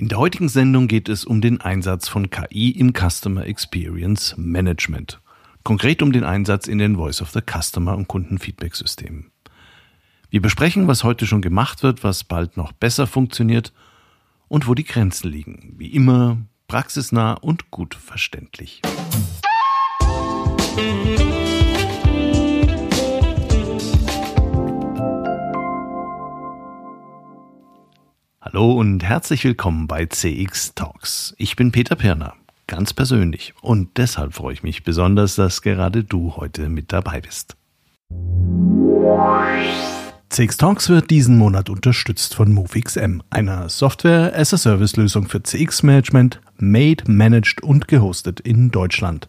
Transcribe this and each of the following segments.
In der heutigen Sendung geht es um den Einsatz von KI im Customer Experience Management. Konkret um den Einsatz in den Voice of the Customer und Kundenfeedback-Systemen. Wir besprechen, was heute schon gemacht wird, was bald noch besser funktioniert und wo die Grenzen liegen. Wie immer praxisnah und gut verständlich. Hallo und herzlich willkommen bei CX Talks. Ich bin Peter Pirner, ganz persönlich. Und deshalb freue ich mich besonders, dass gerade du heute mit dabei bist. CX Talks wird diesen Monat unterstützt von MoveXM, einer Software-as-a-Service-Lösung für CX-Management, made, managed und gehostet in Deutschland.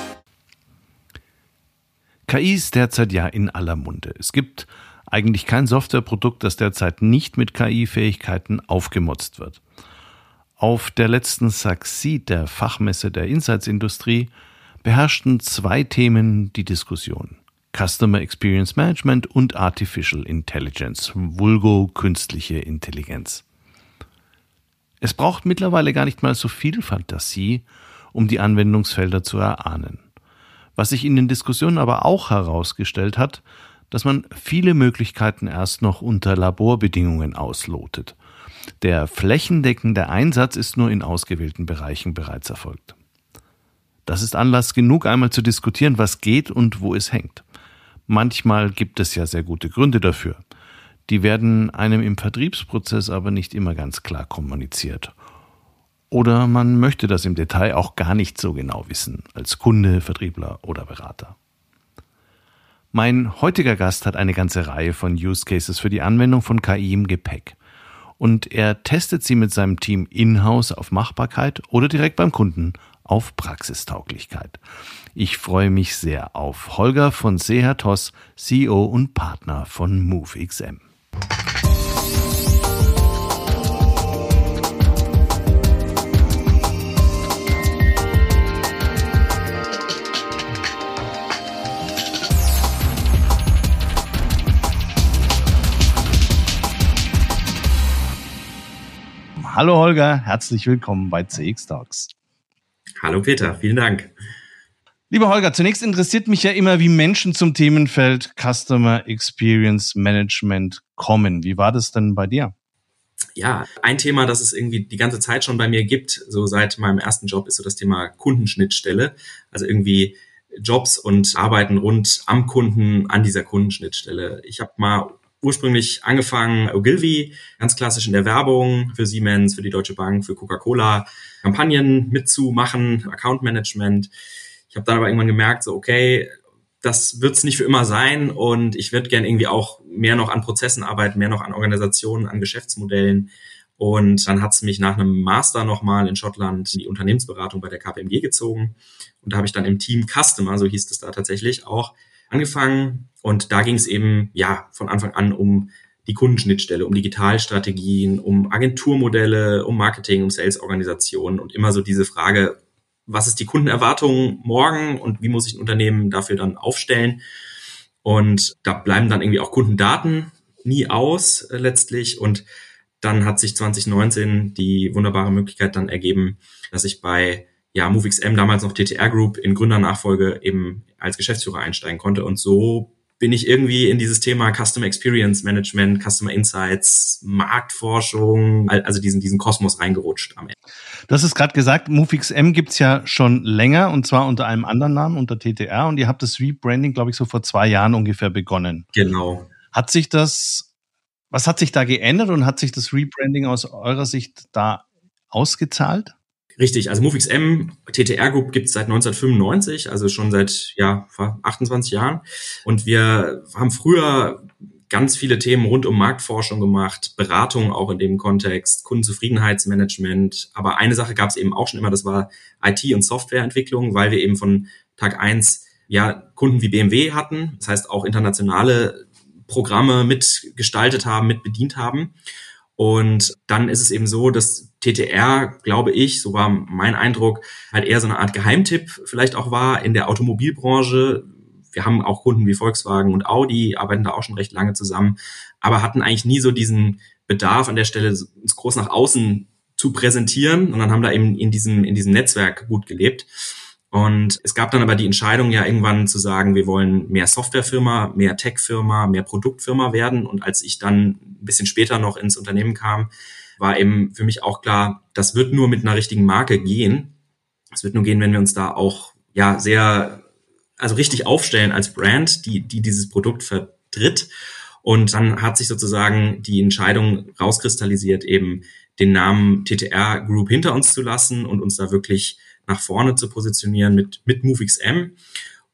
KI ist derzeit ja in aller Munde. Es gibt eigentlich kein Softwareprodukt, das derzeit nicht mit KI-Fähigkeiten aufgemotzt wird. Auf der letzten Succeed, der Fachmesse der Insights-Industrie, beherrschten zwei Themen die Diskussion. Customer Experience Management und Artificial Intelligence, vulgo künstliche Intelligenz. Es braucht mittlerweile gar nicht mal so viel Fantasie, um die Anwendungsfelder zu erahnen. Was sich in den Diskussionen aber auch herausgestellt hat, dass man viele Möglichkeiten erst noch unter Laborbedingungen auslotet. Der flächendeckende Einsatz ist nur in ausgewählten Bereichen bereits erfolgt. Das ist Anlass genug, einmal zu diskutieren, was geht und wo es hängt. Manchmal gibt es ja sehr gute Gründe dafür. Die werden einem im Vertriebsprozess aber nicht immer ganz klar kommuniziert. Oder man möchte das im Detail auch gar nicht so genau wissen, als Kunde, Vertriebler oder Berater. Mein heutiger Gast hat eine ganze Reihe von Use Cases für die Anwendung von KI im Gepäck. Und er testet sie mit seinem Team in-house auf Machbarkeit oder direkt beim Kunden auf Praxistauglichkeit. Ich freue mich sehr auf Holger von Sehertos, CEO und Partner von MoveXM. Hallo Holger, herzlich willkommen bei CX Talks. Hallo Peter, vielen Dank. Lieber Holger, zunächst interessiert mich ja immer, wie Menschen zum Themenfeld Customer Experience Management kommen. Wie war das denn bei dir? Ja, ein Thema, das es irgendwie die ganze Zeit schon bei mir gibt, so seit meinem ersten Job, ist so das Thema Kundenschnittstelle. Also irgendwie Jobs und Arbeiten rund am Kunden an dieser Kundenschnittstelle. Ich habe mal ursprünglich angefangen, Ogilvy, ganz klassisch in der Werbung für Siemens, für die Deutsche Bank, für Coca-Cola, Kampagnen mitzumachen, Account Management. Ich habe dann aber irgendwann gemerkt, so okay, das wird es nicht für immer sein und ich würde gern irgendwie auch mehr noch an Prozessen arbeiten, mehr noch an Organisationen, an Geschäftsmodellen. Und dann hat es mich nach einem Master nochmal in Schottland in die Unternehmensberatung bei der KPMG gezogen. Und da habe ich dann im Team Customer, so hieß es da tatsächlich, auch angefangen und da ging es eben ja von Anfang an um die Kundenschnittstelle, um Digitalstrategien, um Agenturmodelle, um Marketing, um Sales-Organisationen und immer so diese Frage, was ist die Kundenerwartung morgen und wie muss ich ein Unternehmen dafür dann aufstellen? Und da bleiben dann irgendwie auch Kundendaten nie aus äh, letztlich und dann hat sich 2019 die wunderbare Möglichkeit dann ergeben, dass ich bei ja, MoveXM, damals noch TTR Group, in Gründernachfolge eben als Geschäftsführer einsteigen konnte. Und so bin ich irgendwie in dieses Thema Customer Experience Management, Customer Insights, Marktforschung, also diesen, diesen Kosmos reingerutscht am Ende. Hast es gerade gesagt, MoveXM gibt's ja schon länger und zwar unter einem anderen Namen, unter TTR und ihr habt das Rebranding, glaube ich, so vor zwei Jahren ungefähr begonnen. Genau. Hat sich das, was hat sich da geändert und hat sich das Rebranding aus eurer Sicht da ausgezahlt? Richtig, also MoveXM, TTR Group gibt es seit 1995, also schon seit ja, 28 Jahren. Und wir haben früher ganz viele Themen rund um Marktforschung gemacht, Beratung auch in dem Kontext, Kundenzufriedenheitsmanagement. Aber eine Sache gab es eben auch schon immer, das war IT- und Softwareentwicklung, weil wir eben von Tag eins ja Kunden wie BMW hatten, das heißt auch internationale Programme mitgestaltet haben, mitbedient haben. Und dann ist es eben so, dass TTR, glaube ich, so war mein Eindruck, halt eher so eine Art Geheimtipp vielleicht auch war in der Automobilbranche. Wir haben auch Kunden wie Volkswagen und Audi, arbeiten da auch schon recht lange zusammen, aber hatten eigentlich nie so diesen Bedarf an der Stelle, uns groß nach außen zu präsentieren dann haben da eben in diesem, in diesem Netzwerk gut gelebt. Und es gab dann aber die Entscheidung ja irgendwann zu sagen, wir wollen mehr Softwarefirma, mehr Tech-Firma, mehr Produktfirma werden. Und als ich dann ein bisschen später noch ins Unternehmen kam, war eben für mich auch klar, das wird nur mit einer richtigen Marke gehen. Es wird nur gehen, wenn wir uns da auch ja sehr, also richtig aufstellen als Brand, die, die dieses Produkt vertritt. Und dann hat sich sozusagen die Entscheidung rauskristallisiert, eben den Namen TTR Group hinter uns zu lassen und uns da wirklich nach vorne zu positionieren mit, mit MoveXM.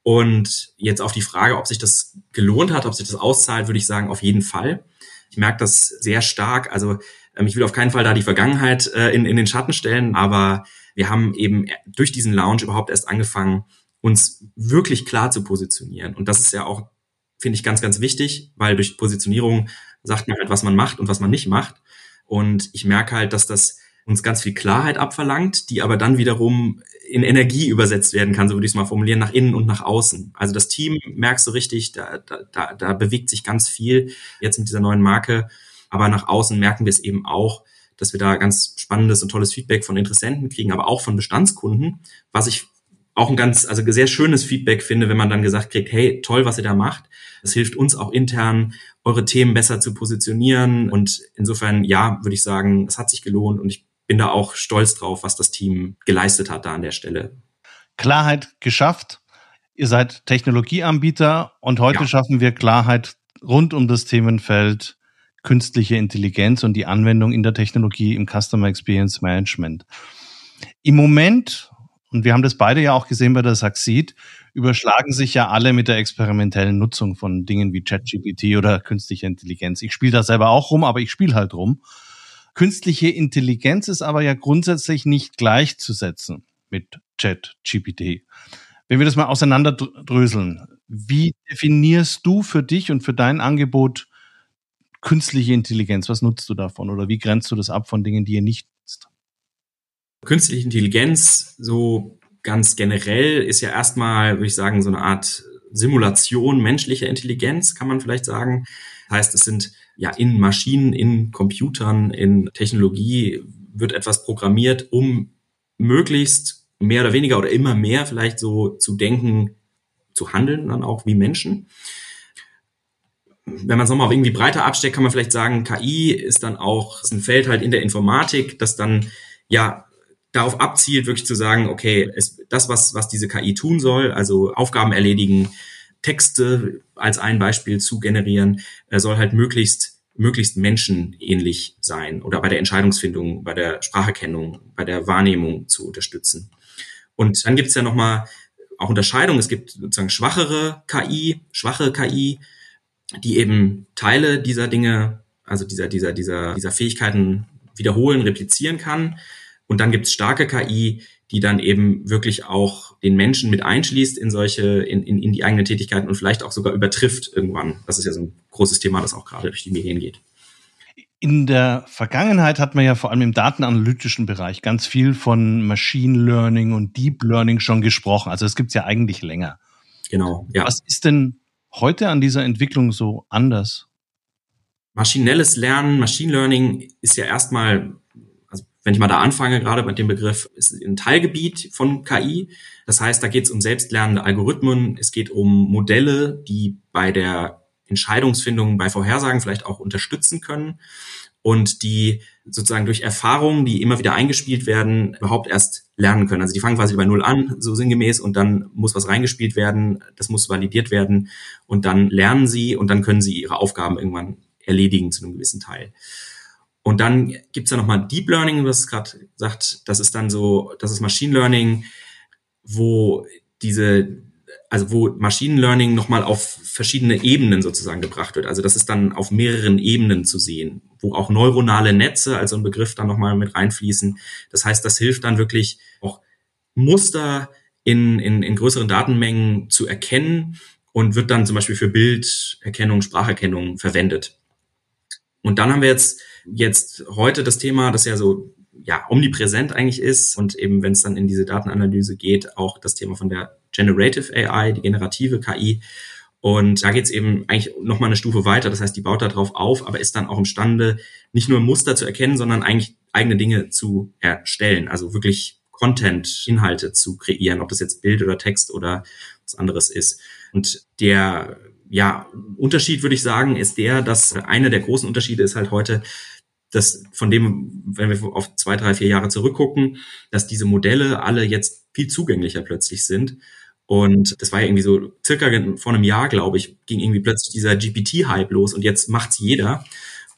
Und jetzt auf die Frage, ob sich das gelohnt hat, ob sich das auszahlt, würde ich sagen, auf jeden Fall. Ich merke das sehr stark. Also ähm, ich will auf keinen Fall da die Vergangenheit äh, in, in den Schatten stellen, aber wir haben eben durch diesen Lounge überhaupt erst angefangen, uns wirklich klar zu positionieren. Und das ist ja auch, finde ich, ganz, ganz wichtig, weil durch Positionierung sagt man halt, was man macht und was man nicht macht. Und ich merke halt, dass das uns ganz viel Klarheit abverlangt, die aber dann wiederum in Energie übersetzt werden kann, so würde ich es mal formulieren, nach innen und nach außen. Also das Team merkst du richtig, da, da, da, bewegt sich ganz viel jetzt mit dieser neuen Marke, aber nach außen merken wir es eben auch, dass wir da ganz spannendes und tolles Feedback von Interessenten kriegen, aber auch von Bestandskunden, was ich auch ein ganz, also sehr schönes Feedback finde, wenn man dann gesagt kriegt, hey, toll, was ihr da macht. Das hilft uns auch intern, eure Themen besser zu positionieren. Und insofern, ja, würde ich sagen, es hat sich gelohnt und ich bin da auch stolz drauf, was das Team geleistet hat da an der Stelle. Klarheit geschafft. Ihr seid Technologieanbieter und heute ja. schaffen wir Klarheit rund um das Themenfeld künstliche Intelligenz und die Anwendung in der Technologie im Customer Experience Management. Im Moment, und wir haben das beide ja auch gesehen bei der Succeed, überschlagen sich ja alle mit der experimentellen Nutzung von Dingen wie ChatGPT oder künstliche Intelligenz. Ich spiele da selber auch rum, aber ich spiele halt rum. Künstliche Intelligenz ist aber ja grundsätzlich nicht gleichzusetzen mit Chat-GPT. Wenn wir das mal auseinanderdröseln, wie definierst du für dich und für dein Angebot künstliche Intelligenz? Was nutzt du davon oder wie grenzt du das ab von Dingen, die ihr nicht nutzt? Künstliche Intelligenz, so ganz generell, ist ja erstmal, würde ich sagen, so eine Art Simulation menschlicher Intelligenz, kann man vielleicht sagen. Das heißt, es sind ja in Maschinen, in Computern, in Technologie wird etwas programmiert, um möglichst mehr oder weniger oder immer mehr vielleicht so zu denken, zu handeln dann auch wie Menschen. Wenn man es nochmal irgendwie breiter absteckt, kann man vielleicht sagen, KI ist dann auch ist ein Feld halt in der Informatik, das dann ja darauf abzielt, wirklich zu sagen, okay, es, das, was, was diese KI tun soll, also Aufgaben erledigen, Texte als ein Beispiel zu generieren, äh, soll halt möglichst möglichst menschenähnlich sein oder bei der Entscheidungsfindung, bei der Spracherkennung, bei der Wahrnehmung zu unterstützen. Und dann gibt es ja nochmal auch Unterscheidungen. Es gibt sozusagen schwachere KI, schwache KI, die eben Teile dieser Dinge, also dieser, dieser, dieser, dieser Fähigkeiten wiederholen, replizieren kann. Und dann gibt es starke KI, die dann eben wirklich auch den Menschen mit einschließt in solche, in, in, in die eigenen Tätigkeiten und vielleicht auch sogar übertrifft irgendwann. Das ist ja so ein großes Thema, das auch gerade durch die Medien geht. In der Vergangenheit hat man ja vor allem im datenanalytischen Bereich ganz viel von Machine Learning und Deep Learning schon gesprochen. Also es gibt es ja eigentlich länger. Genau, ja. Was ist denn heute an dieser Entwicklung so anders? Maschinelles Lernen, Machine Learning ist ja erstmal wenn ich mal da anfange, gerade mit dem Begriff, ist ein Teilgebiet von KI. Das heißt, da geht es um selbstlernende Algorithmen, es geht um Modelle, die bei der Entscheidungsfindung, bei Vorhersagen vielleicht auch unterstützen können und die sozusagen durch Erfahrungen, die immer wieder eingespielt werden, überhaupt erst lernen können. Also die fangen quasi bei Null an, so sinngemäß, und dann muss was reingespielt werden, das muss validiert werden und dann lernen sie und dann können sie ihre Aufgaben irgendwann erledigen zu einem gewissen Teil. Und dann gibt's ja nochmal Deep Learning, was gerade sagt, das ist dann so, das ist Machine Learning, wo diese also wo Machine Learning nochmal auf verschiedene Ebenen sozusagen gebracht wird. Also das ist dann auf mehreren Ebenen zu sehen, wo auch neuronale Netze, also ein Begriff dann nochmal mit reinfließen. Das heißt, das hilft dann wirklich auch Muster in, in, in größeren Datenmengen zu erkennen und wird dann zum Beispiel für Bilderkennung, Spracherkennung verwendet. Und dann haben wir jetzt, jetzt heute das Thema, das ja so ja, omnipräsent eigentlich ist und eben, wenn es dann in diese Datenanalyse geht, auch das Thema von der Generative AI, die generative KI. Und da geht es eben eigentlich noch mal eine Stufe weiter. Das heißt, die baut da drauf auf, aber ist dann auch imstande, nicht nur Muster zu erkennen, sondern eigentlich eigene Dinge zu erstellen. Also wirklich Content, Inhalte zu kreieren, ob das jetzt Bild oder Text oder was anderes ist. Und der ja, Unterschied würde ich sagen, ist der, dass einer der großen Unterschiede ist halt heute, dass von dem, wenn wir auf zwei, drei, vier Jahre zurückgucken, dass diese Modelle alle jetzt viel zugänglicher plötzlich sind. Und das war ja irgendwie so circa vor einem Jahr, glaube ich, ging irgendwie plötzlich dieser GPT-Hype los und jetzt macht's jeder.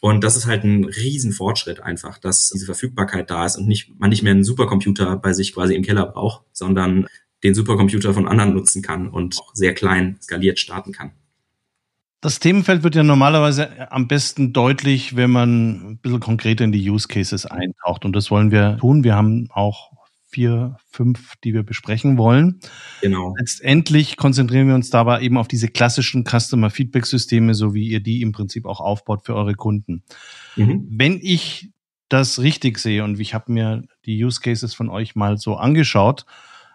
Und das ist halt ein Riesenfortschritt einfach, dass diese Verfügbarkeit da ist und nicht, man nicht mehr einen Supercomputer bei sich quasi im Keller braucht, sondern den Supercomputer von anderen nutzen kann und auch sehr klein skaliert starten kann. Das Themenfeld wird ja normalerweise am besten deutlich, wenn man ein bisschen konkreter in die Use Cases eintaucht. Und das wollen wir tun. Wir haben auch vier, fünf, die wir besprechen wollen. Genau. Letztendlich konzentrieren wir uns dabei eben auf diese klassischen Customer Feedback Systeme, so wie ihr die im Prinzip auch aufbaut für eure Kunden. Mhm. Wenn ich das richtig sehe und ich habe mir die Use Cases von euch mal so angeschaut,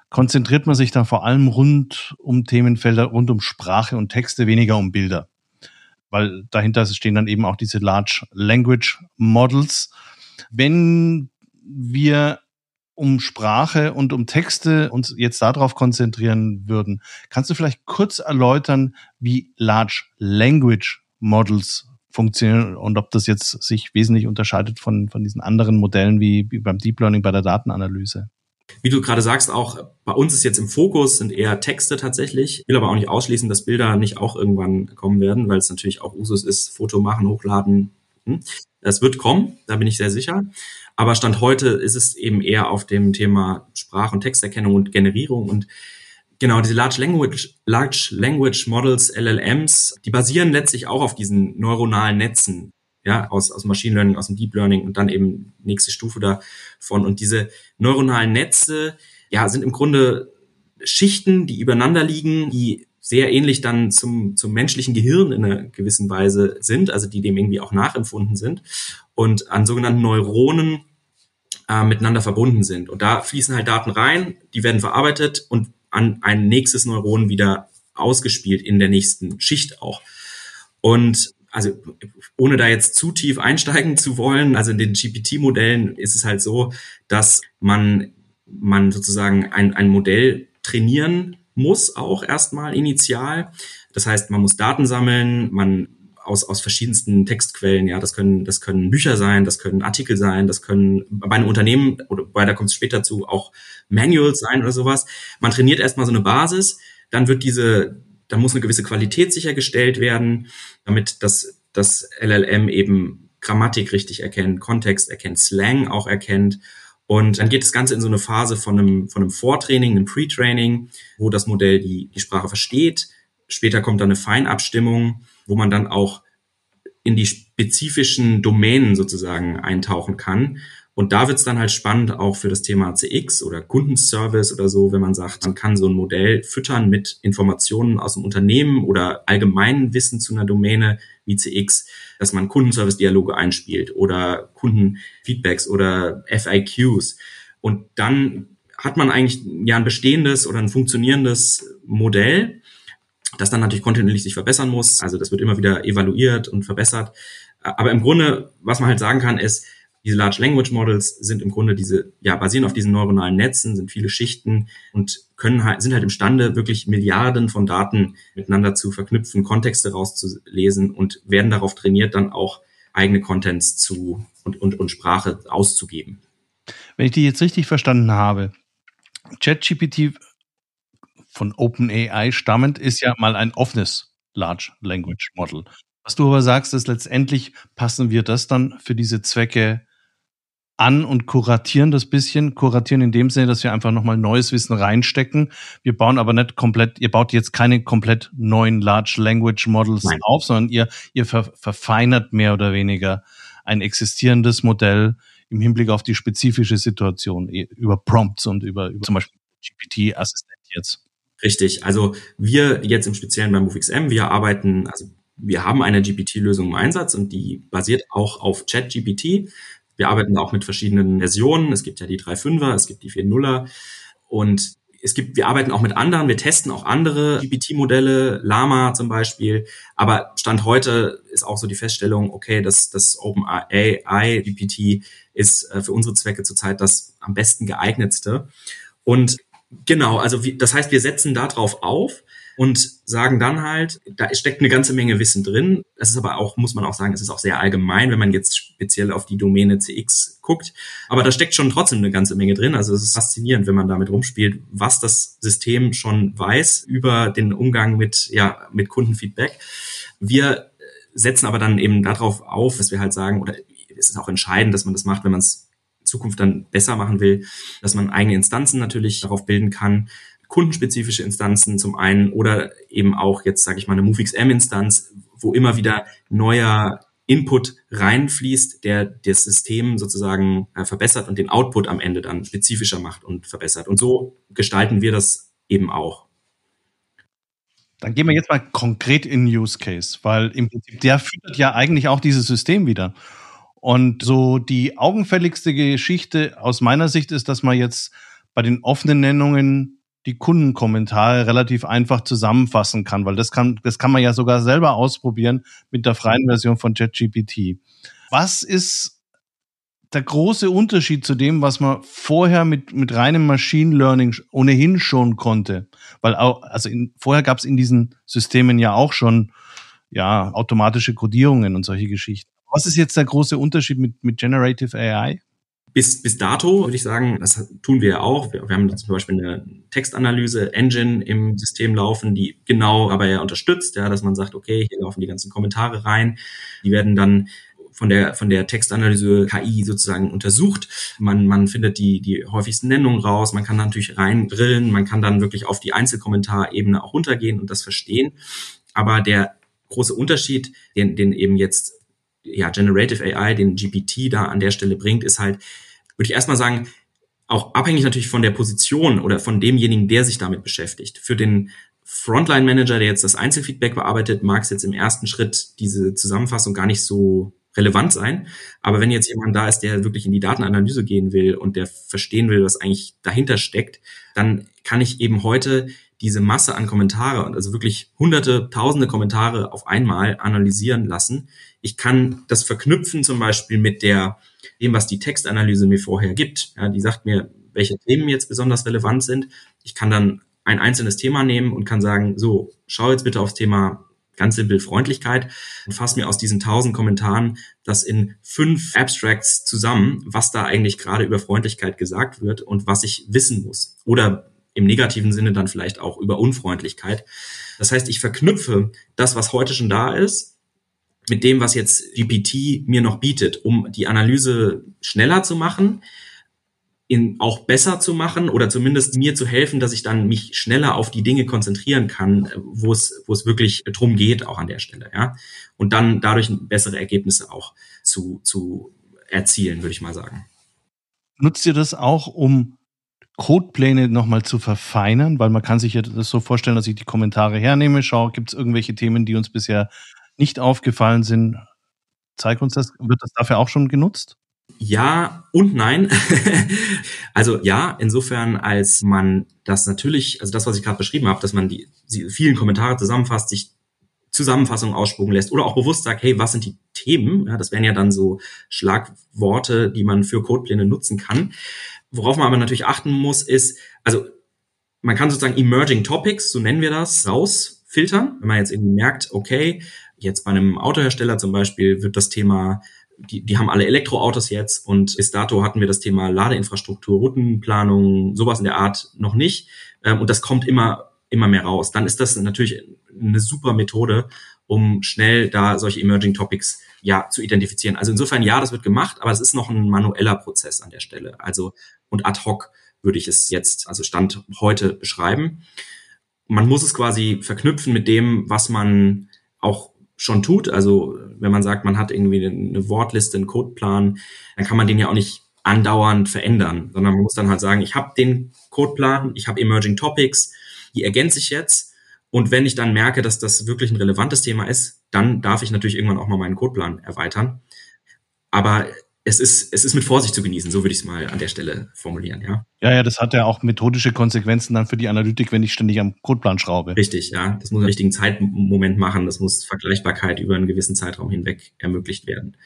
konzentriert man sich da vor allem rund um Themenfelder, rund um Sprache und Texte, weniger um Bilder weil dahinter stehen dann eben auch diese Large Language Models. Wenn wir um Sprache und um Texte uns jetzt darauf konzentrieren würden, kannst du vielleicht kurz erläutern, wie Large Language Models funktionieren und ob das jetzt sich wesentlich unterscheidet von, von diesen anderen Modellen wie, wie beim Deep Learning bei der Datenanalyse? Wie du gerade sagst, auch bei uns ist jetzt im Fokus sind eher Texte tatsächlich. Ich will aber auch nicht ausschließen, dass Bilder nicht auch irgendwann kommen werden, weil es natürlich auch Usus ist, Foto machen, hochladen. Hm? Das wird kommen, da bin ich sehr sicher. Aber Stand heute ist es eben eher auf dem Thema Sprach- und Texterkennung und Generierung und Genau, diese Large Language, Large Language Models, LLMs, die basieren letztlich auch auf diesen neuronalen Netzen, ja, aus, aus Machine Learning, aus dem Deep Learning und dann eben nächste Stufe davon. Und diese neuronalen Netze, ja, sind im Grunde Schichten, die übereinander liegen, die sehr ähnlich dann zum, zum menschlichen Gehirn in einer gewissen Weise sind, also die dem irgendwie auch nachempfunden sind und an sogenannten Neuronen äh, miteinander verbunden sind. Und da fließen halt Daten rein, die werden verarbeitet und an ein nächstes Neuron wieder ausgespielt in der nächsten Schicht auch. Und also ohne da jetzt zu tief einsteigen zu wollen, also in den GPT-Modellen ist es halt so, dass man, man sozusagen ein, ein Modell trainieren muss, auch erstmal initial. Das heißt, man muss Daten sammeln, man aus, aus verschiedensten Textquellen, ja, das können, das können Bücher sein, das können Artikel sein, das können bei einem Unternehmen, oder bei da kommt es später zu, auch Manuals sein oder sowas. Man trainiert erstmal so eine Basis, dann wird diese, da muss eine gewisse Qualität sichergestellt werden, damit das, das LLM eben Grammatik richtig erkennt, Kontext erkennt, Slang auch erkennt. Und dann geht das Ganze in so eine Phase von einem, von einem Vortraining, einem Pre-Training, wo das Modell die, die Sprache versteht. Später kommt dann eine Feinabstimmung, wo man dann auch in die spezifischen Domänen sozusagen eintauchen kann und da wird's dann halt spannend auch für das Thema CX oder Kundenservice oder so, wenn man sagt, man kann so ein Modell füttern mit Informationen aus dem Unternehmen oder allgemeinen Wissen zu einer Domäne wie CX, dass man Kundenservice-Dialoge einspielt oder Kundenfeedbacks oder FIQs. Und dann hat man eigentlich ja ein bestehendes oder ein funktionierendes Modell, das dann natürlich kontinuierlich sich verbessern muss. Also das wird immer wieder evaluiert und verbessert. Aber im Grunde, was man halt sagen kann, ist, Diese Large Language Models sind im Grunde diese, ja, basieren auf diesen neuronalen Netzen, sind viele Schichten und können halt, sind halt imstande, wirklich Milliarden von Daten miteinander zu verknüpfen, Kontexte rauszulesen und werden darauf trainiert, dann auch eigene Contents zu und, und, und Sprache auszugeben. Wenn ich die jetzt richtig verstanden habe, ChatGPT von OpenAI stammend ist ja mal ein offenes Large Language Model. Was du aber sagst, ist letztendlich passen wir das dann für diese Zwecke an und kuratieren das bisschen. Kuratieren in dem Sinne, dass wir einfach nochmal neues Wissen reinstecken. Wir bauen aber nicht komplett, ihr baut jetzt keine komplett neuen Large Language Models Nein. auf, sondern ihr, ihr ver verfeinert mehr oder weniger ein existierendes Modell im Hinblick auf die spezifische Situation über Prompts und über, über zum Beispiel GPT-Assistent jetzt. Richtig. Also wir jetzt im Speziellen beim MoveXM, wir arbeiten, also wir haben eine GPT-Lösung im Einsatz und die basiert auch auf ChatGPT. Wir arbeiten auch mit verschiedenen Versionen. Es gibt ja die 3.5er, es gibt die 4.0er und es gibt, wir arbeiten auch mit anderen, wir testen auch andere GPT-Modelle, Lama zum Beispiel. Aber Stand heute ist auch so die Feststellung, okay, dass das OpenAI GPT ist äh, für unsere Zwecke zurzeit das am besten geeignetste. Und genau, also wie, das heißt, wir setzen darauf auf und sagen dann halt, da steckt eine ganze Menge Wissen drin. Das ist aber auch, muss man auch sagen, es ist auch sehr allgemein, wenn man jetzt speziell auf die Domäne CX guckt. Aber da steckt schon trotzdem eine ganze Menge drin. Also es ist faszinierend, wenn man damit rumspielt, was das System schon weiß über den Umgang mit, ja, mit Kundenfeedback. Wir setzen aber dann eben darauf auf, dass wir halt sagen, oder es ist auch entscheidend, dass man das macht, wenn man es Zukunft dann besser machen will, dass man eigene Instanzen natürlich darauf bilden kann, kundenspezifische Instanzen zum einen oder eben auch jetzt sage ich mal eine MoveXM-Instanz, wo immer wieder neuer Input reinfließt, der das System sozusagen äh, verbessert und den Output am Ende dann spezifischer macht und verbessert. Und so gestalten wir das eben auch. Dann gehen wir jetzt mal konkret in Use Case, weil im Prinzip der füttert ja eigentlich auch dieses System wieder. Und so die augenfälligste Geschichte aus meiner Sicht ist, dass man jetzt bei den offenen Nennungen die Kundenkommentare relativ einfach zusammenfassen kann, weil das kann, das kann man ja sogar selber ausprobieren mit der freien Version von ChatGPT. Was ist der große Unterschied zu dem, was man vorher mit, mit reinem Machine Learning ohnehin schon konnte? Weil auch, also in, vorher gab es in diesen Systemen ja auch schon ja, automatische Codierungen und solche Geschichten. Was ist jetzt der große Unterschied mit, mit Generative AI? bis, bis dato würde ich sagen, das tun wir ja auch. Wir, wir haben zum Beispiel eine Textanalyse-Engine im System laufen, die genau aber ja unterstützt, ja, dass man sagt, okay, hier laufen die ganzen Kommentare rein. Die werden dann von der, von der Textanalyse KI sozusagen untersucht. Man, man findet die, die häufigsten Nennungen raus. Man kann natürlich reinbrillen. Man kann dann wirklich auf die Einzelkommentarebene auch runtergehen und das verstehen. Aber der große Unterschied, den, den eben jetzt ja, Generative AI, den GPT da an der Stelle bringt, ist halt, würde ich erstmal sagen, auch abhängig natürlich von der Position oder von demjenigen, der sich damit beschäftigt. Für den Frontline Manager, der jetzt das Einzelfeedback bearbeitet, mag es jetzt im ersten Schritt diese Zusammenfassung gar nicht so relevant sein. Aber wenn jetzt jemand da ist, der wirklich in die Datenanalyse gehen will und der verstehen will, was eigentlich dahinter steckt, dann kann ich eben heute diese Masse an Kommentare und also wirklich hunderte, tausende Kommentare auf einmal analysieren lassen. Ich kann das verknüpfen zum Beispiel mit der, dem, was die Textanalyse mir vorher gibt. Ja, die sagt mir, welche Themen jetzt besonders relevant sind. Ich kann dann ein einzelnes Thema nehmen und kann sagen, so, schau jetzt bitte aufs Thema ganz simpel Freundlichkeit und fass mir aus diesen tausend Kommentaren das in fünf Abstracts zusammen, was da eigentlich gerade über Freundlichkeit gesagt wird und was ich wissen muss. Oder im negativen Sinne dann vielleicht auch über Unfreundlichkeit. Das heißt, ich verknüpfe das, was heute schon da ist, mit dem, was jetzt GPT mir noch bietet, um die Analyse schneller zu machen, in auch besser zu machen oder zumindest mir zu helfen, dass ich dann mich schneller auf die Dinge konzentrieren kann, wo es, wo es wirklich drum geht, auch an der Stelle, ja. Und dann dadurch bessere Ergebnisse auch zu, zu erzielen, würde ich mal sagen. Nutzt ihr das auch, um Codepläne nochmal zu verfeinern, weil man kann sich ja das so vorstellen, dass ich die Kommentare hernehme, schaue, gibt es irgendwelche Themen, die uns bisher nicht aufgefallen sind. Zeig uns das, wird das dafür auch schon genutzt? Ja und nein. also ja, insofern, als man das natürlich, also das, was ich gerade beschrieben habe, dass man die, die vielen Kommentare zusammenfasst, sich Zusammenfassung ausspucken lässt oder auch bewusst sagt, hey, was sind die Themen? Ja, das wären ja dann so Schlagworte, die man für Codepläne nutzen kann. Worauf man aber natürlich achten muss, ist, also man kann sozusagen Emerging Topics, so nennen wir das, rausfiltern. Wenn man jetzt irgendwie merkt, okay, jetzt bei einem Autohersteller zum Beispiel wird das Thema die, die haben alle Elektroautos jetzt und bis dato hatten wir das Thema Ladeinfrastruktur, Routenplanung, sowas in der Art noch nicht. Ähm, und das kommt immer, immer mehr raus. Dann ist das natürlich eine super Methode, um schnell da solche Emerging Topics ja zu identifizieren. Also insofern ja, das wird gemacht, aber es ist noch ein manueller Prozess an der Stelle. Also und ad hoc würde ich es jetzt, also Stand heute beschreiben. Man muss es quasi verknüpfen mit dem, was man auch schon tut. Also wenn man sagt, man hat irgendwie eine Wortliste, einen Codeplan, dann kann man den ja auch nicht andauernd verändern, sondern man muss dann halt sagen, ich habe den Codeplan, ich habe Emerging Topics, die ergänze ich jetzt. Und wenn ich dann merke, dass das wirklich ein relevantes Thema ist, dann darf ich natürlich irgendwann auch mal meinen Codeplan erweitern. Aber es ist, es ist mit Vorsicht zu genießen, so würde ich es mal an der Stelle formulieren, ja. Ja, ja, das hat ja auch methodische Konsequenzen dann für die Analytik, wenn ich ständig am Codeplan schraube. Richtig, ja. Das muss einen richtigen Zeitmoment machen, das muss Vergleichbarkeit über einen gewissen Zeitraum hinweg ermöglicht werden.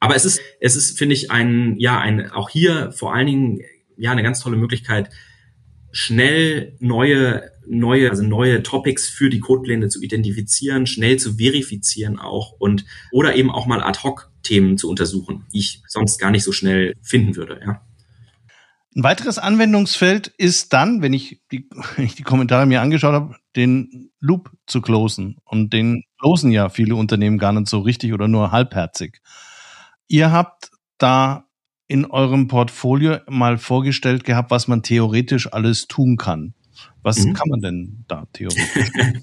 Aber es ist, es ist, finde ich, ein, ja, ein, auch hier vor allen Dingen, ja, eine ganz tolle Möglichkeit, schnell neue, neue, also neue Topics für die Codepläne zu identifizieren, schnell zu verifizieren auch und, oder eben auch mal ad hoc Themen zu untersuchen, die ich sonst gar nicht so schnell finden würde, ja. Ein weiteres Anwendungsfeld ist dann, wenn ich die, wenn ich die Kommentare mir angeschaut habe, den Loop zu closen. Und den closen ja viele Unternehmen gar nicht so richtig oder nur halbherzig. Ihr habt da in eurem Portfolio mal vorgestellt gehabt, was man theoretisch alles tun kann. Was mhm. kann man denn da theoretisch?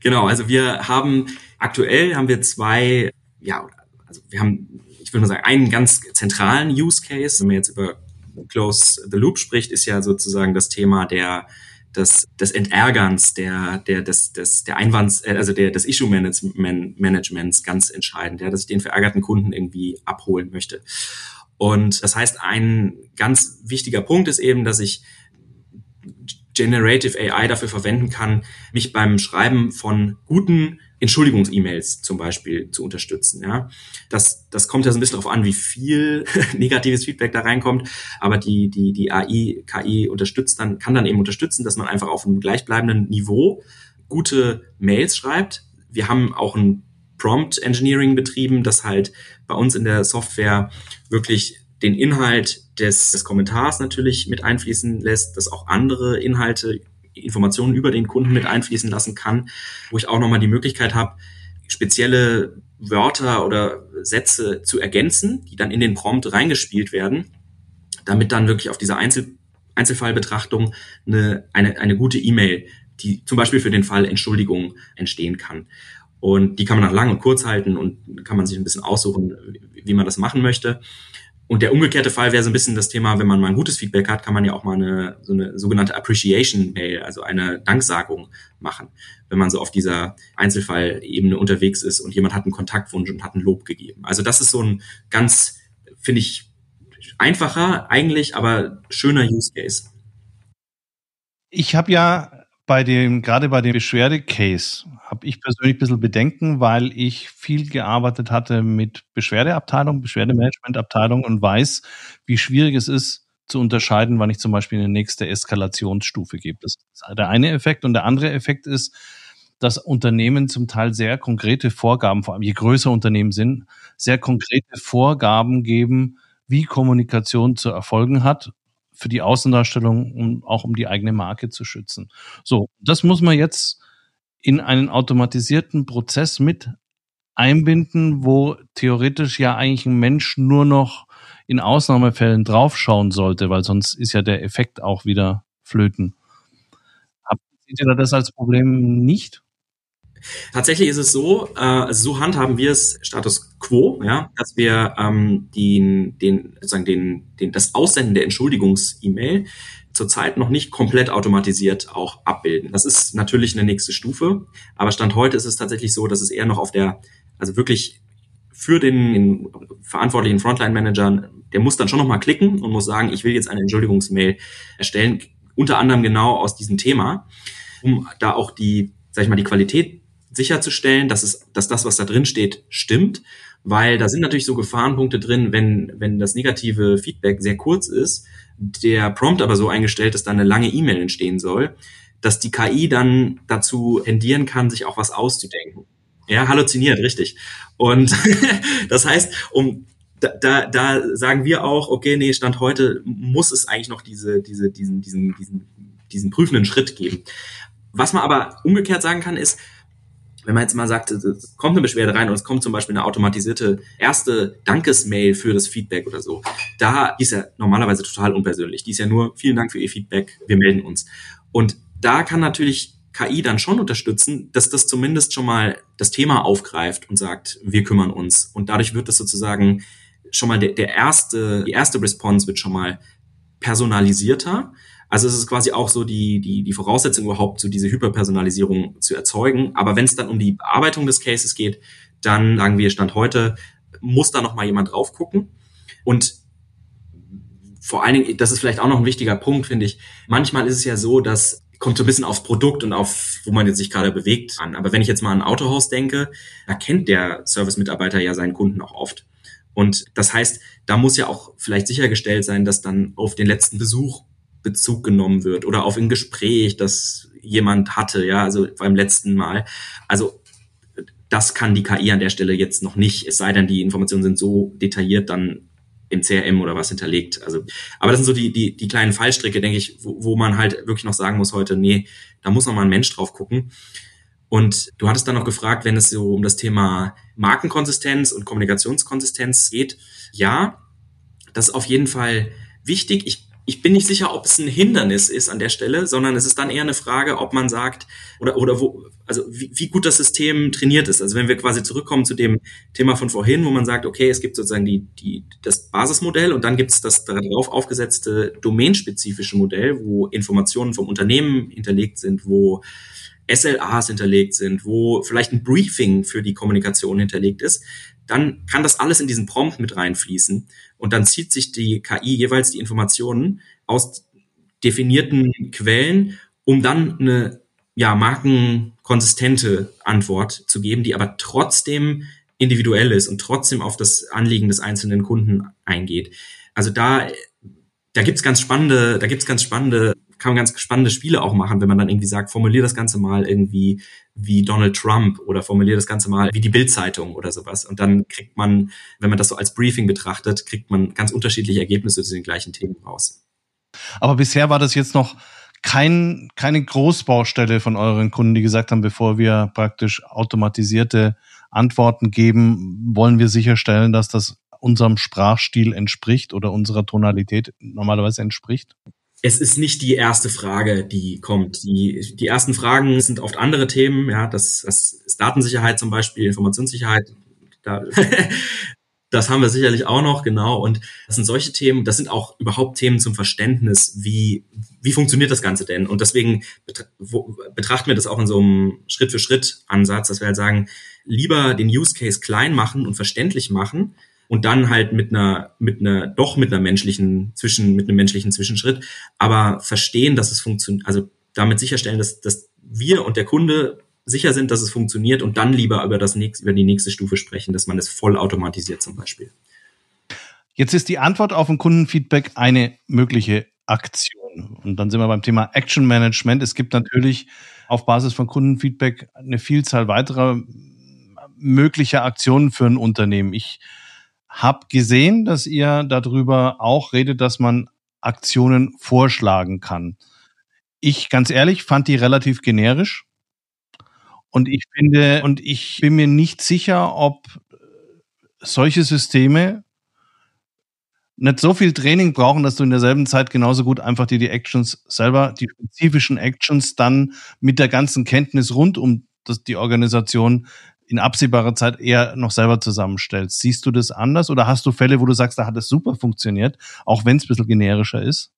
genau, also wir haben aktuell haben wir zwei, ja, also wir haben, ich würde mal sagen, einen ganz zentralen Use Case, wenn man jetzt über Close the Loop spricht, ist ja sozusagen das Thema der des, des Entärgerns, der, der, des, des, der Einwands, äh, also der, des Issue Managements ganz entscheidend, ja, dass ich den verärgerten Kunden irgendwie abholen möchte. Und das heißt, ein ganz wichtiger Punkt ist eben, dass ich Generative AI dafür verwenden kann, mich beim Schreiben von guten Entschuldigungs-E-Mails zum Beispiel zu unterstützen. Ja, das, das kommt ja so ein bisschen darauf an, wie viel negatives Feedback da reinkommt. Aber die, die, die AI, KI unterstützt dann, kann dann eben unterstützen, dass man einfach auf einem gleichbleibenden Niveau gute Mails schreibt. Wir haben auch ein Prompt Engineering betrieben, das halt bei uns in der Software wirklich den Inhalt des, des Kommentars natürlich mit einfließen lässt, dass auch andere Inhalte Informationen über den Kunden mit einfließen lassen kann, wo ich auch nochmal die Möglichkeit habe, spezielle Wörter oder Sätze zu ergänzen, die dann in den Prompt reingespielt werden, damit dann wirklich auf dieser Einzel Einzelfallbetrachtung eine, eine, eine gute E-Mail, die zum Beispiel für den Fall Entschuldigung entstehen kann. Und die kann man nach lang und kurz halten und kann man sich ein bisschen aussuchen, wie man das machen möchte. Und der umgekehrte Fall wäre so ein bisschen das Thema, wenn man mal ein gutes Feedback hat, kann man ja auch mal eine so eine sogenannte Appreciation Mail, also eine Danksagung machen, wenn man so auf dieser Einzelfallebene unterwegs ist und jemand hat einen Kontaktwunsch und hat ein Lob gegeben. Also das ist so ein ganz, finde ich, einfacher eigentlich, aber schöner Use Case. Ich habe ja bei dem, gerade bei dem Beschwerde-Case habe ich persönlich ein bisschen Bedenken, weil ich viel gearbeitet hatte mit Beschwerdeabteilung, Beschwerdemanagementabteilung und weiß, wie schwierig es ist, zu unterscheiden, wann ich zum Beispiel eine nächste Eskalationsstufe gebe. Das ist der eine Effekt. Und der andere Effekt ist, dass Unternehmen zum Teil sehr konkrete Vorgaben, vor allem je größer Unternehmen sind, sehr konkrete Vorgaben geben, wie Kommunikation zu erfolgen hat für die Außendarstellung und auch um die eigene Marke zu schützen. So, das muss man jetzt in einen automatisierten Prozess mit einbinden, wo theoretisch ja eigentlich ein Mensch nur noch in Ausnahmefällen draufschauen sollte, weil sonst ist ja der Effekt auch wieder flöten. Seht ihr das als Problem nicht? Tatsächlich ist es so, äh, so handhaben wir es Status quo, ja, dass wir ähm, den, den, sozusagen den, den, das Aussenden der Entschuldigungs-E-Mail zurzeit noch nicht komplett automatisiert auch abbilden. Das ist natürlich eine nächste Stufe, aber Stand heute ist es tatsächlich so, dass es eher noch auf der, also wirklich für den, den verantwortlichen Frontline-Manager, der muss dann schon nochmal klicken und muss sagen, ich will jetzt eine Entschuldigungsmail erstellen, unter anderem genau aus diesem Thema, um da auch die, sag ich mal, die Qualität sicherzustellen, dass es, dass das, was da drin steht, stimmt, weil da sind natürlich so Gefahrenpunkte drin, wenn, wenn das negative Feedback sehr kurz ist, der Prompt aber so eingestellt dass da eine lange E-Mail entstehen soll, dass die KI dann dazu tendieren kann, sich auch was auszudenken. Ja, halluziniert, richtig. Und das heißt, um da, da, da sagen wir auch, okay, nee, Stand heute muss es eigentlich noch diese, diese, diesen, diesen, diesen, diesen prüfenden Schritt geben. Was man aber umgekehrt sagen kann, ist, wenn man jetzt mal sagt, es kommt eine Beschwerde rein und es kommt zum Beispiel eine automatisierte erste Dankesmail für das Feedback oder so, da ist ja normalerweise total unpersönlich. Die ist ja nur, vielen Dank für Ihr Feedback, wir melden uns. Und da kann natürlich KI dann schon unterstützen, dass das zumindest schon mal das Thema aufgreift und sagt, wir kümmern uns. Und dadurch wird das sozusagen schon mal der, der erste, die erste Response wird schon mal personalisierter. Also es ist quasi auch so die, die, die Voraussetzung überhaupt, so diese Hyperpersonalisierung zu erzeugen. Aber wenn es dann um die Bearbeitung des Cases geht, dann sagen wir Stand heute, muss da noch mal jemand drauf gucken. Und vor allen Dingen, das ist vielleicht auch noch ein wichtiger Punkt, finde ich. Manchmal ist es ja so, dass kommt so ein bisschen aufs Produkt und auf, wo man jetzt sich gerade bewegt an. Aber wenn ich jetzt mal an Autohaus denke, da kennt der Service-Mitarbeiter ja seinen Kunden auch oft. Und das heißt, da muss ja auch vielleicht sichergestellt sein, dass dann auf den letzten Besuch Bezug genommen wird oder auf ein Gespräch, das jemand hatte, ja, also beim letzten Mal. Also das kann die KI an der Stelle jetzt noch nicht, es sei denn, die Informationen sind so detailliert dann im CRM oder was hinterlegt. Also, aber das sind so die, die, die kleinen Fallstricke, denke ich, wo, wo man halt wirklich noch sagen muss heute, nee, da muss noch mal ein Mensch drauf gucken. Und du hattest dann noch gefragt, wenn es so um das Thema Markenkonsistenz und Kommunikationskonsistenz geht. Ja, das ist auf jeden Fall wichtig. Ich ich bin nicht sicher, ob es ein Hindernis ist an der Stelle, sondern es ist dann eher eine Frage, ob man sagt, oder, oder wo, also wie, wie gut das System trainiert ist. Also wenn wir quasi zurückkommen zu dem Thema von vorhin, wo man sagt, okay, es gibt sozusagen die, die, das Basismodell und dann gibt es das darauf aufgesetzte domänenspezifische Modell, wo Informationen vom Unternehmen hinterlegt sind, wo SLAs hinterlegt sind, wo vielleicht ein Briefing für die Kommunikation hinterlegt ist, dann kann das alles in diesen Prompt mit reinfließen und dann zieht sich die KI jeweils die Informationen aus definierten Quellen, um dann eine ja, markenkonsistente Antwort zu geben, die aber trotzdem individuell ist und trotzdem auf das Anliegen des einzelnen Kunden eingeht. Also da, da gibt's ganz spannende, da gibt's ganz spannende kann man ganz spannende Spiele auch machen, wenn man dann irgendwie sagt, formulier das Ganze mal irgendwie wie Donald Trump oder formulier das Ganze mal wie die Bildzeitung oder sowas. Und dann kriegt man, wenn man das so als Briefing betrachtet, kriegt man ganz unterschiedliche Ergebnisse zu den gleichen Themen raus. Aber bisher war das jetzt noch kein, keine Großbaustelle von euren Kunden, die gesagt haben, bevor wir praktisch automatisierte Antworten geben, wollen wir sicherstellen, dass das unserem Sprachstil entspricht oder unserer Tonalität normalerweise entspricht? Es ist nicht die erste Frage, die kommt. Die, die ersten Fragen sind oft andere Themen, ja, das, das ist Datensicherheit zum Beispiel, Informationssicherheit. Da, das haben wir sicherlich auch noch, genau. Und das sind solche Themen, das sind auch überhaupt Themen zum Verständnis, wie, wie funktioniert das Ganze denn? Und deswegen betrachten wir das auch in so einem Schritt-für-Schritt-Ansatz, dass wir halt sagen, lieber den Use Case klein machen und verständlich machen, und dann halt mit einer, mit einer, doch mit einer menschlichen Zwischen, mit einem menschlichen Zwischenschritt, aber verstehen, dass es funktioniert, also damit sicherstellen, dass, dass wir und der Kunde sicher sind, dass es funktioniert und dann lieber über das nächste, über die nächste Stufe sprechen, dass man es voll automatisiert zum Beispiel. Jetzt ist die Antwort auf ein Kundenfeedback eine mögliche Aktion. Und dann sind wir beim Thema Action Management. Es gibt natürlich auf Basis von Kundenfeedback eine Vielzahl weiterer möglicher Aktionen für ein Unternehmen. Ich hab gesehen, dass ihr darüber auch redet, dass man Aktionen vorschlagen kann. Ich, ganz ehrlich, fand die relativ generisch. Und ich finde, und ich bin mir nicht sicher, ob solche Systeme nicht so viel Training brauchen, dass du in derselben Zeit genauso gut einfach dir die Actions selber, die spezifischen Actions dann mit der ganzen Kenntnis rund um das, die Organisation in absehbarer Zeit eher noch selber zusammenstellst. Siehst du das anders oder hast du Fälle, wo du sagst, da hat es super funktioniert, auch wenn es ein bisschen generischer ist?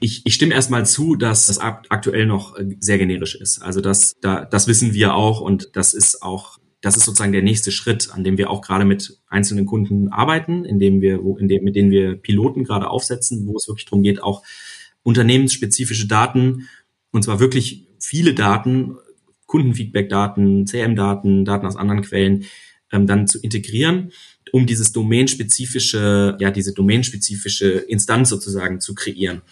Ich, ich stimme erstmal zu, dass das aktuell noch äh, sehr generisch ist. Also das, da, das wissen wir auch und das ist auch, das ist sozusagen der nächste Schritt, an dem wir auch gerade mit einzelnen Kunden arbeiten, in dem wir, wo, in dem, mit denen wir Piloten gerade aufsetzen, wo es wirklich darum geht, auch unternehmensspezifische Daten, und zwar wirklich viele Daten Kundenfeedback-Daten, CM-Daten, Daten aus anderen Quellen ähm, dann zu integrieren, um dieses domainspezifische, ja, diese domainspezifische Instanz sozusagen zu kreieren.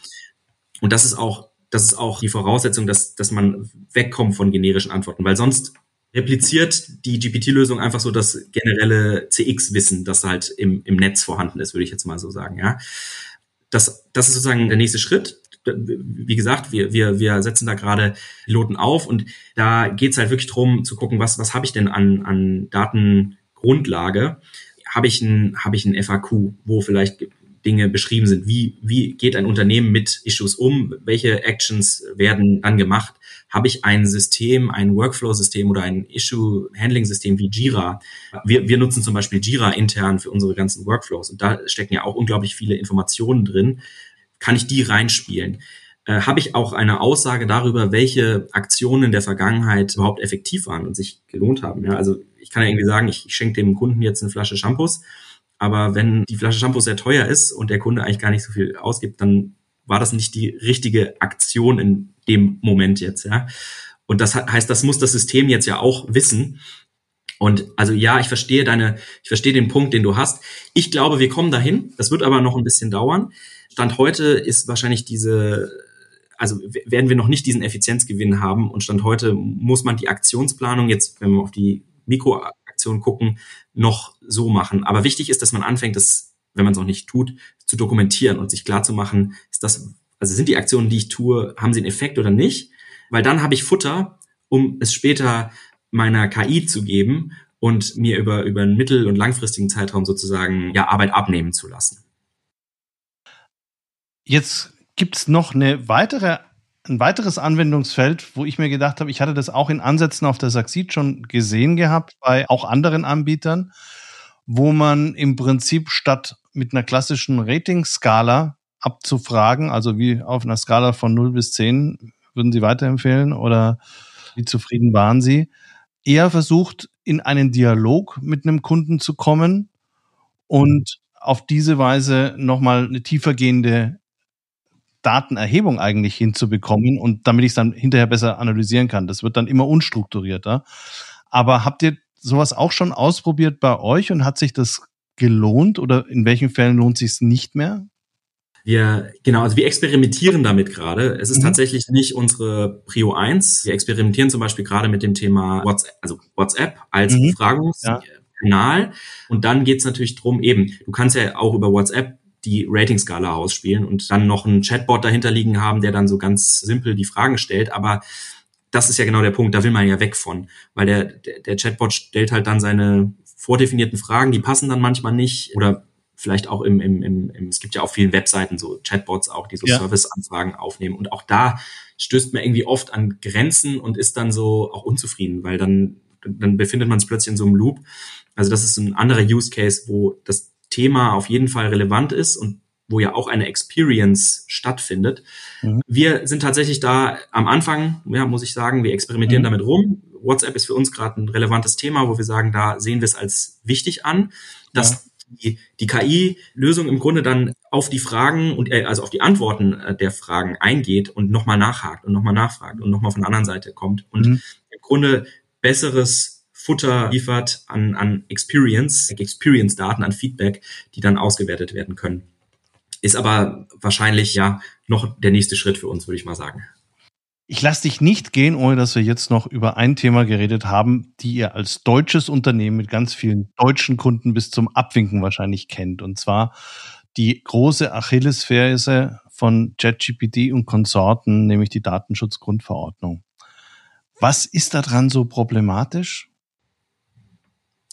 Und das ist auch, das ist auch die Voraussetzung, dass, dass man wegkommt von generischen Antworten, weil sonst repliziert die GPT-Lösung einfach so das generelle CX-Wissen, das halt im, im Netz vorhanden ist, würde ich jetzt mal so sagen, ja. Das, das ist sozusagen der nächste Schritt. Wie gesagt, wir, wir, wir setzen da gerade Piloten auf und da geht's halt wirklich drum zu gucken, was, was habe ich denn an, an Datengrundlage? Habe ich ein, habe ich ein FAQ, wo vielleicht Dinge beschrieben sind. Wie, wie geht ein Unternehmen mit Issues um? Welche Actions werden dann gemacht? Habe ich ein System, ein Workflow-System oder ein Issue-Handling-System wie Jira? Wir, wir nutzen zum Beispiel Jira intern für unsere ganzen Workflows und da stecken ja auch unglaublich viele Informationen drin. Kann ich die reinspielen? Äh, habe ich auch eine Aussage darüber, welche Aktionen in der Vergangenheit überhaupt effektiv waren und sich gelohnt haben. Ja, also ich kann ja irgendwie sagen, ich, ich schenke dem Kunden jetzt eine Flasche Shampoos aber wenn die Flasche Shampoo sehr teuer ist und der Kunde eigentlich gar nicht so viel ausgibt, dann war das nicht die richtige Aktion in dem Moment jetzt, ja. Und das heißt, das muss das System jetzt ja auch wissen. Und also ja, ich verstehe deine, ich verstehe den Punkt, den du hast. Ich glaube, wir kommen dahin. Das wird aber noch ein bisschen dauern. Stand heute ist wahrscheinlich diese, also werden wir noch nicht diesen Effizienzgewinn haben. Und Stand heute muss man die Aktionsplanung jetzt, wenn wir auf die Mikro Aktion gucken, noch so machen. Aber wichtig ist, dass man anfängt, das, wenn man es auch nicht tut, zu dokumentieren und sich klar zu machen, ist das, also sind die Aktionen, die ich tue, haben sie einen Effekt oder nicht? Weil dann habe ich Futter, um es später meiner KI zu geben und mir über, über einen mittel- und langfristigen Zeitraum sozusagen ja, Arbeit abnehmen zu lassen. Jetzt gibt es noch eine weitere ein weiteres Anwendungsfeld, wo ich mir gedacht habe, ich hatte das auch in Ansätzen auf der Saxid schon gesehen gehabt, bei auch anderen Anbietern, wo man im Prinzip statt mit einer klassischen Rating-Skala abzufragen, also wie auf einer Skala von 0 bis 10, würden Sie weiterempfehlen oder wie zufrieden waren Sie, eher versucht, in einen Dialog mit einem Kunden zu kommen und auf diese Weise nochmal eine tiefergehende Datenerhebung eigentlich hinzubekommen und damit ich es dann hinterher besser analysieren kann. Das wird dann immer unstrukturierter. Aber habt ihr sowas auch schon ausprobiert bei euch und hat sich das gelohnt oder in welchen Fällen lohnt sich es nicht mehr? Wir, genau, also wir experimentieren damit gerade. Es ist mhm. tatsächlich nicht unsere Prio 1. Wir experimentieren zum Beispiel gerade mit dem Thema WhatsApp, also WhatsApp als mhm. Befragungskanal. Ja. Und dann geht's natürlich drum, eben, du kannst ja auch über WhatsApp die Ratingskala ausspielen und dann noch einen Chatbot dahinter liegen haben, der dann so ganz simpel die Fragen stellt. Aber das ist ja genau der Punkt, da will man ja weg von, weil der, der, der Chatbot stellt halt dann seine vordefinierten Fragen, die passen dann manchmal nicht oder vielleicht auch im, im, im, im es gibt ja auf vielen Webseiten so Chatbots auch, die so ja. Serviceanfragen aufnehmen und auch da stößt man irgendwie oft an Grenzen und ist dann so auch unzufrieden, weil dann dann befindet man sich plötzlich in so einem Loop. Also das ist ein anderer Use Case, wo das Thema auf jeden Fall relevant ist und wo ja auch eine Experience stattfindet. Mhm. Wir sind tatsächlich da am Anfang, ja, muss ich sagen, wir experimentieren mhm. damit rum. WhatsApp ist für uns gerade ein relevantes Thema, wo wir sagen, da sehen wir es als wichtig an, dass ja. die, die KI-Lösung im Grunde dann auf die Fragen und äh, also auf die Antworten äh, der Fragen eingeht und nochmal nachhakt und nochmal nachfragt und nochmal von der anderen Seite kommt und mhm. im Grunde besseres Futter liefert an, an Experience, Experience-Daten, an Feedback, die dann ausgewertet werden können. Ist aber wahrscheinlich ja noch der nächste Schritt für uns, würde ich mal sagen. Ich lasse dich nicht gehen, ohne dass wir jetzt noch über ein Thema geredet haben, die ihr als deutsches Unternehmen mit ganz vielen deutschen Kunden bis zum Abwinken wahrscheinlich kennt. Und zwar die große Achillesferse von ChatGPT und Konsorten, nämlich die Datenschutzgrundverordnung. Was ist daran so problematisch?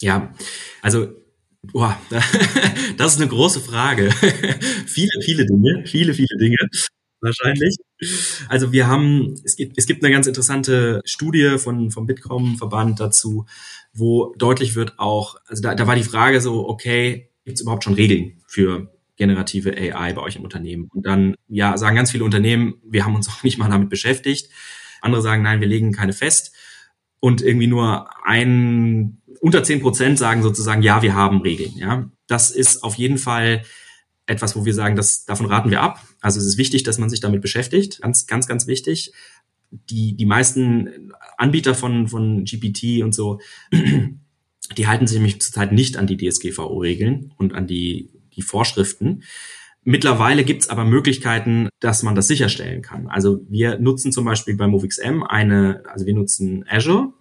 Ja, also boah, das ist eine große Frage. viele, viele Dinge, viele, viele Dinge wahrscheinlich. Also wir haben, es gibt, es gibt eine ganz interessante Studie von, vom Bitkom-Verband dazu, wo deutlich wird auch, also da, da war die Frage so, okay, gibt es überhaupt schon Regeln für generative AI bei euch im Unternehmen? Und dann, ja, sagen ganz viele Unternehmen, wir haben uns auch nicht mal damit beschäftigt. Andere sagen, nein, wir legen keine fest. Und irgendwie nur ein unter zehn Prozent sagen sozusagen, ja, wir haben Regeln. Ja, das ist auf jeden Fall etwas, wo wir sagen, dass davon raten wir ab. Also es ist wichtig, dass man sich damit beschäftigt, ganz, ganz, ganz wichtig. die, die meisten Anbieter von, von GPT und so, die halten sich nämlich zurzeit nicht an die DSGVO-Regeln und an die, die Vorschriften. Mittlerweile gibt es aber Möglichkeiten, dass man das sicherstellen kann. Also wir nutzen zum Beispiel bei MoveXM eine, also wir nutzen Azure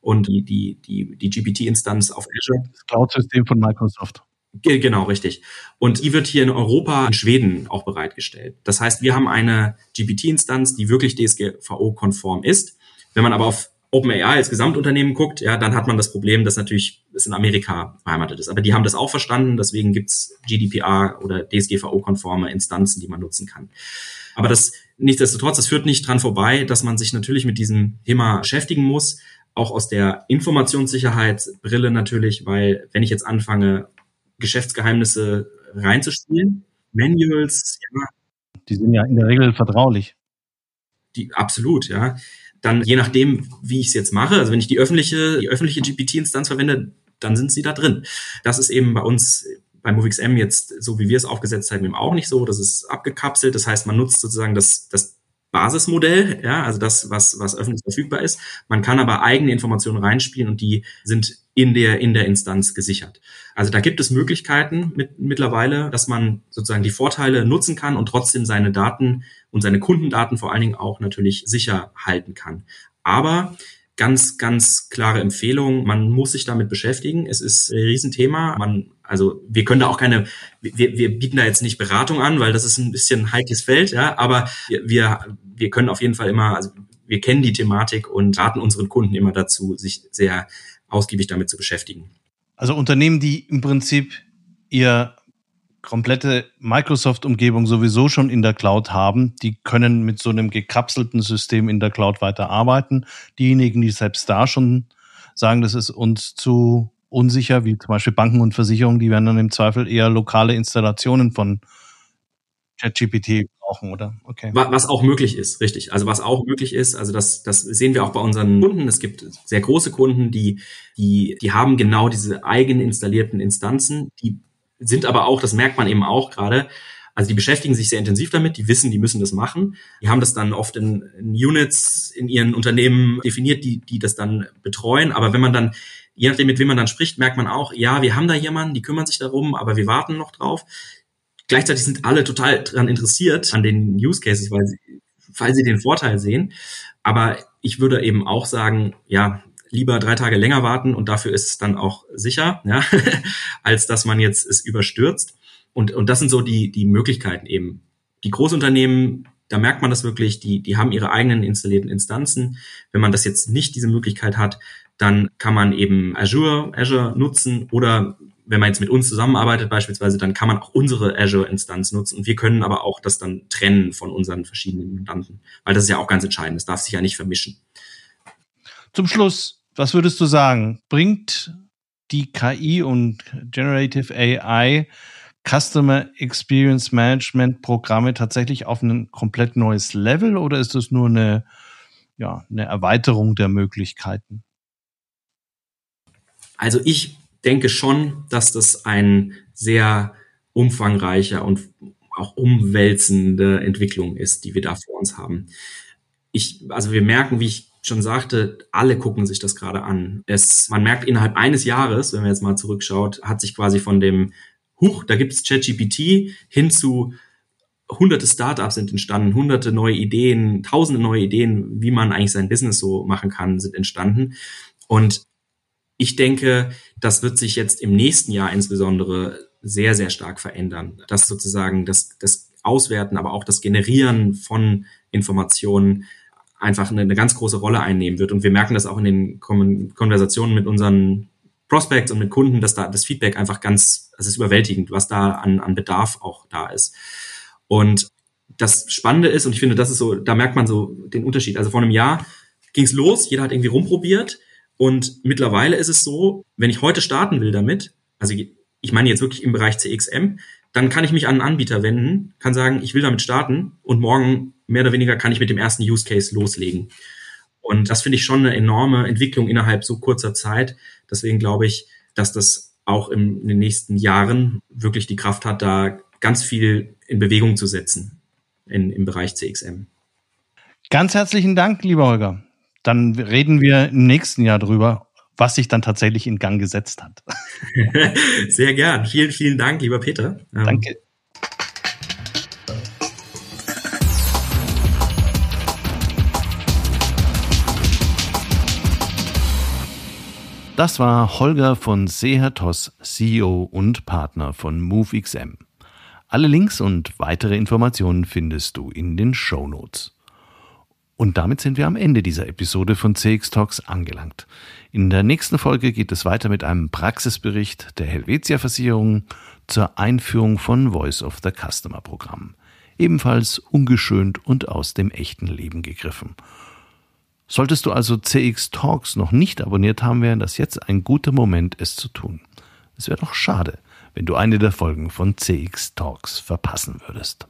und die, die, die, die GPT-Instanz auf Azure. Das Cloud-System von Microsoft. Genau, richtig. Und die wird hier in Europa, in Schweden auch bereitgestellt. Das heißt, wir haben eine GPT-Instanz, die wirklich DSGVO-konform ist. Wenn man aber auf OpenAI als Gesamtunternehmen guckt, ja, dann hat man das Problem, dass natürlich es in Amerika beheimatet ist. Aber die haben das auch verstanden, deswegen gibt's GDPR oder DSGVO-konforme Instanzen, die man nutzen kann. Aber das nichtsdestotrotz, das führt nicht dran vorbei, dass man sich natürlich mit diesem Thema beschäftigen muss, auch aus der Informationssicherheitsbrille natürlich, weil wenn ich jetzt anfange, Geschäftsgeheimnisse reinzuspielen, Manuals, ja. Die sind ja in der Regel vertraulich. Die, absolut, ja dann je nachdem, wie ich es jetzt mache, also wenn ich die öffentliche, die öffentliche GPT-Instanz verwende, dann sind sie da drin. Das ist eben bei uns bei MoveXM jetzt, so wie wir es aufgesetzt haben, eben auch nicht so. Das ist abgekapselt. Das heißt, man nutzt sozusagen das, das Basismodell, ja, also das, was, was öffentlich verfügbar ist. Man kann aber eigene Informationen reinspielen und die sind in der, in der Instanz gesichert. Also da gibt es Möglichkeiten mit, mittlerweile, dass man sozusagen die Vorteile nutzen kann und trotzdem seine Daten und seine Kundendaten vor allen Dingen auch natürlich sicher halten kann. Aber ganz, ganz klare Empfehlung. Man muss sich damit beschäftigen. Es ist ein Riesenthema. Man, also wir können da auch keine, wir, wir bieten da jetzt nicht Beratung an, weil das ist ein bisschen ein heikles Feld, ja, aber wir, wir können auf jeden Fall immer, also wir kennen die Thematik und raten unseren Kunden immer dazu, sich sehr ausgiebig damit zu beschäftigen. Also Unternehmen, die im Prinzip ihr komplette Microsoft-Umgebung sowieso schon in der Cloud haben, die können mit so einem gekapselten System in der Cloud weiterarbeiten. Diejenigen, die selbst da schon sagen, das ist uns zu unsicher, wie zum Beispiel Banken und Versicherungen, die werden dann im Zweifel eher lokale Installationen von ChatGPT brauchen, oder? Okay. Was auch möglich ist, richtig. Also was auch möglich ist, also das, das sehen wir auch bei unseren Kunden. Es gibt sehr große Kunden, die, die, die haben genau diese eigen installierten Instanzen, die sind aber auch, das merkt man eben auch gerade, also die beschäftigen sich sehr intensiv damit, die wissen, die müssen das machen. Die haben das dann oft in, in Units in ihren Unternehmen definiert, die, die das dann betreuen. Aber wenn man dann, je nachdem, mit wem man dann spricht, merkt man auch, ja, wir haben da jemanden, die kümmern sich darum, aber wir warten noch drauf. Gleichzeitig sind alle total daran interessiert an den Use Cases, weil sie, weil sie den Vorteil sehen. Aber ich würde eben auch sagen, ja, lieber drei Tage länger warten und dafür ist es dann auch sicher, ja, als dass man jetzt es überstürzt. Und, und das sind so die, die Möglichkeiten eben. Die Großunternehmen, da merkt man das wirklich, die, die haben ihre eigenen installierten Instanzen. Wenn man das jetzt nicht diese Möglichkeit hat, dann kann man eben Azure, Azure nutzen oder wenn man jetzt mit uns zusammenarbeitet beispielsweise, dann kann man auch unsere Azure-Instanz nutzen und wir können aber auch das dann trennen von unseren verschiedenen Mandanten, weil das ist ja auch ganz entscheidend, das darf sich ja nicht vermischen. Zum Schluss, was würdest du sagen? Bringt die KI und Generative AI Customer Experience Management Programme tatsächlich auf ein komplett neues Level oder ist das nur eine, ja, eine Erweiterung der Möglichkeiten? Also ich denke schon, dass das ein sehr umfangreicher und auch umwälzende Entwicklung ist, die wir da vor uns haben. Ich, also wir merken, wie ich schon sagte, alle gucken sich das gerade an. Es, man merkt innerhalb eines Jahres, wenn man jetzt mal zurückschaut, hat sich quasi von dem Huch, da gibt es ChatGPT hin zu hunderte Startups sind entstanden, hunderte neue Ideen, tausende neue Ideen, wie man eigentlich sein Business so machen kann, sind entstanden. Und ich denke, das wird sich jetzt im nächsten Jahr insbesondere sehr, sehr stark verändern. Das sozusagen das, das Auswerten, aber auch das Generieren von Informationen einfach eine, eine ganz große Rolle einnehmen wird. Und wir merken das auch in den Konversationen mit unseren Prospects und mit Kunden, dass da das Feedback einfach ganz, es ist überwältigend, was da an, an Bedarf auch da ist. Und das Spannende ist, und ich finde, das ist so, da merkt man so den Unterschied. Also vor einem Jahr ging es los, jeder hat irgendwie rumprobiert. Und mittlerweile ist es so, wenn ich heute starten will damit, also ich meine jetzt wirklich im Bereich CXM, dann kann ich mich an einen Anbieter wenden, kann sagen, ich will damit starten und morgen mehr oder weniger kann ich mit dem ersten Use Case loslegen. Und das finde ich schon eine enorme Entwicklung innerhalb so kurzer Zeit. Deswegen glaube ich, dass das auch in den nächsten Jahren wirklich die Kraft hat, da ganz viel in Bewegung zu setzen in, im Bereich CXM. Ganz herzlichen Dank, lieber Holger. Dann reden wir im nächsten Jahr drüber, was sich dann tatsächlich in Gang gesetzt hat. Sehr gern. Vielen, vielen Dank, lieber Peter. Ähm, Danke. Das war Holger von Sehertos, CEO und Partner von MoveXM. Alle Links und weitere Informationen findest du in den Show Notes. Und damit sind wir am Ende dieser Episode von CX Talks angelangt. In der nächsten Folge geht es weiter mit einem Praxisbericht der Helvetia Versicherung zur Einführung von Voice of the Customer Programm. Ebenfalls ungeschönt und aus dem echten Leben gegriffen. Solltest du also CX Talks noch nicht abonniert haben, wäre das jetzt ein guter Moment, es zu tun. Es wäre doch schade, wenn du eine der Folgen von CX Talks verpassen würdest.